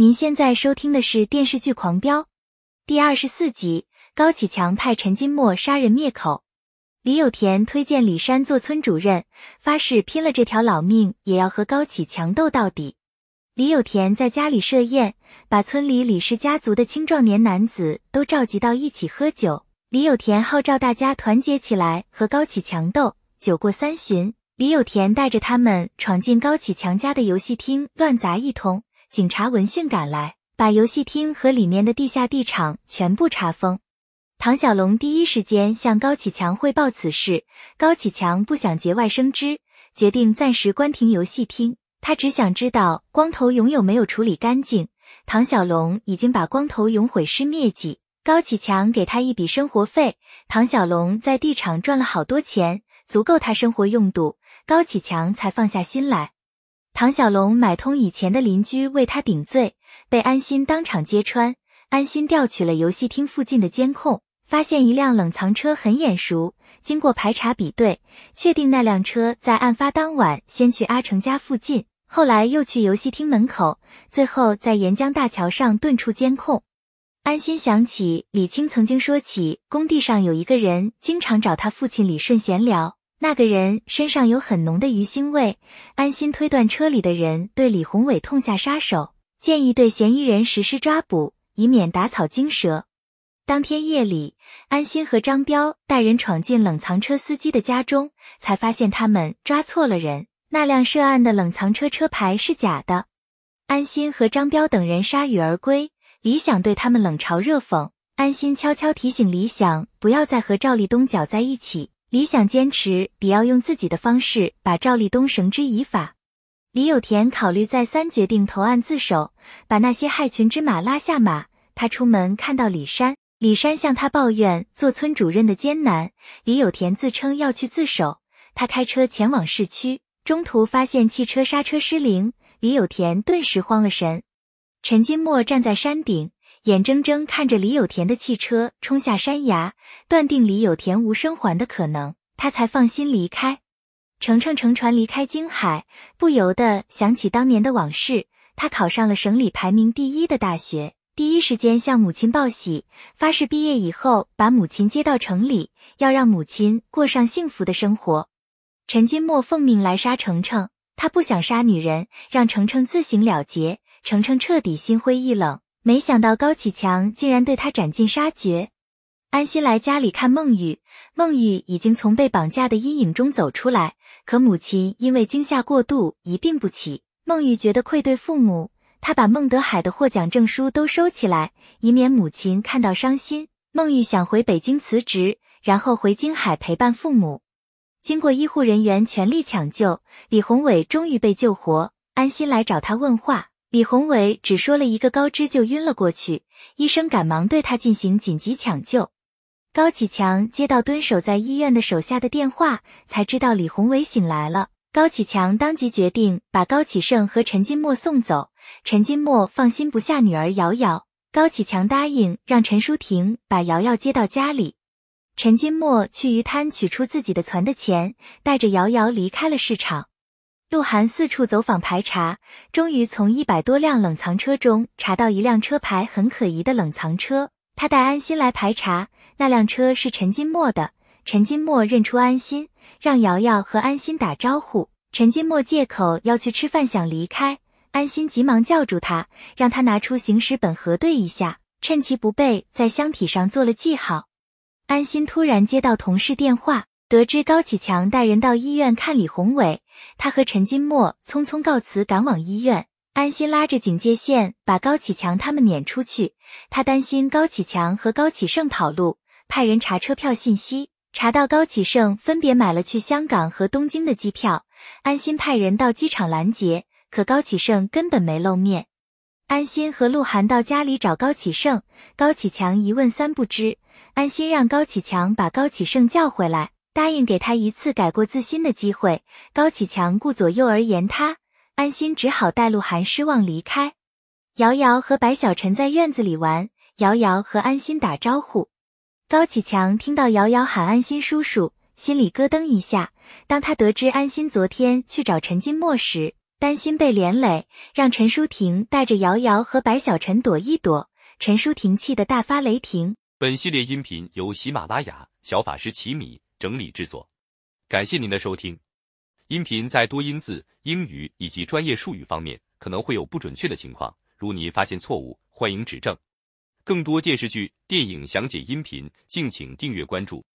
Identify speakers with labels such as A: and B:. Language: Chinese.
A: 您现在收听的是电视剧《狂飙》第二十四集，高启强派陈金墨杀人灭口。李有田推荐李山做村主任，发誓拼了这条老命也要和高启强斗到底。李有田在家里设宴，把村里李氏家族的青壮年男子都召集到一起喝酒。李有田号召大家团结起来和高启强斗。酒过三巡，李有田带着他们闯进高启强家的游戏厅，乱砸一通。警察闻讯赶来，把游戏厅和里面的地下地场全部查封。唐小龙第一时间向高启强汇报此事，高启强不想节外生枝，决定暂时关停游戏厅。他只想知道光头勇有没有处理干净。唐小龙已经把光头勇毁尸灭迹，高启强给他一笔生活费。唐小龙在地场赚了好多钱，足够他生活用度，高启强才放下心来。唐小龙买通以前的邻居为他顶罪，被安心当场揭穿。安心调取了游戏厅附近的监控，发现一辆冷藏车很眼熟。经过排查比对，确定那辆车在案发当晚先去阿成家附近，后来又去游戏厅门口，最后在沿江大桥上顿出监控。安心想起李青曾经说起工地上有一个人经常找他父亲李顺闲聊。那个人身上有很浓的鱼腥味，安心推断车里的人对李宏伟痛下杀手，建议对嫌疑人实施抓捕，以免打草惊蛇。当天夜里，安心和张彪带人闯进冷藏车司机的家中，才发现他们抓错了人，那辆涉案的冷藏车车牌是假的。安心和张彪等人铩羽而归，李想对他们冷嘲热讽。安心悄悄提醒李想，不要再和赵立东搅在一起。李想坚持，比要用自己的方式把赵立东绳之以法。李有田考虑再三，决定投案自首，把那些害群之马拉下马。他出门看到李山，李山向他抱怨做村主任的艰难。李有田自称要去自首，他开车前往市区，中途发现汽车刹车失灵，李有田顿时慌了神。陈金墨站在山顶。眼睁睁看着李有田的汽车冲下山崖，断定李有田无生还的可能，他才放心离开。程程乘船离开京海，不由得想起当年的往事。他考上了省里排名第一的大学，第一时间向母亲报喜，发誓毕业以后把母亲接到城里，要让母亲过上幸福的生活。陈金墨奉命来杀程程，他不想杀女人，让程程自行了结。程程彻底心灰意冷。没想到高启强竟然对他斩尽杀绝。安心来家里看孟雨，孟雨已经从被绑架的阴影中走出来，可母亲因为惊吓过度一病不起。孟雨觉得愧对父母，他把孟德海的获奖证书都收起来，以免母亲看到伤心。孟玉想回北京辞职，然后回京海陪伴父母。经过医护人员全力抢救，李宏伟终于被救活。安心来找他问话。李宏伟只说了一个高枝就晕了过去，医生赶忙对他进行紧急抢救。高启强接到蹲守在医院的手下的电话，才知道李宏伟醒来了。高启强当即决定把高启盛和陈金墨送走。陈金墨放心不下女儿瑶瑶，高启强答应让陈淑婷把瑶瑶接到家里。陈金墨去鱼摊取出自己的存的钱，带着瑶瑶离开了市场。鹿晗四处走访排查，终于从一百多辆冷藏车中查到一辆车牌很可疑的冷藏车。他带安心来排查，那辆车是陈金墨的。陈金墨认出安心，让瑶瑶和安心打招呼。陈金墨借口要去吃饭，想离开。安心急忙叫住他，让他拿出行驶本核对一下，趁其不备，在箱体上做了记号。安心突然接到同事电话。得知高启强带人到医院看李宏伟，他和陈金墨匆匆告辞，赶往医院。安心拉着警戒线把高启强他们撵出去。他担心高启强和高启盛跑路，派人查车票信息，查到高启盛分别买了去香港和东京的机票。安心派人到机场拦截，可高启盛根本没露面。安心和鹿晗到家里找高启盛，高启强一问三不知。安心让高启强把高启盛叫回来。答应给他一次改过自新的机会，高启强顾左右而言他，安心只好带鹿晗失望离开。瑶瑶和白小晨在院子里玩，瑶瑶和安心打招呼。高启强听到瑶瑶喊安心叔叔，心里咯噔一下。当他得知安心昨天去找陈金墨时，担心被连累，让陈淑婷带着瑶瑶和白小晨躲一躲。陈淑婷气得大发雷霆。
B: 本系列音频由喜马拉雅小法师奇米整理制作，感谢您的收听。音频在多音字、英语以及专业术语方面可能会有不准确的情况，如您发现错误，欢迎指正。更多电视剧、电影详解音频，敬请订阅关注。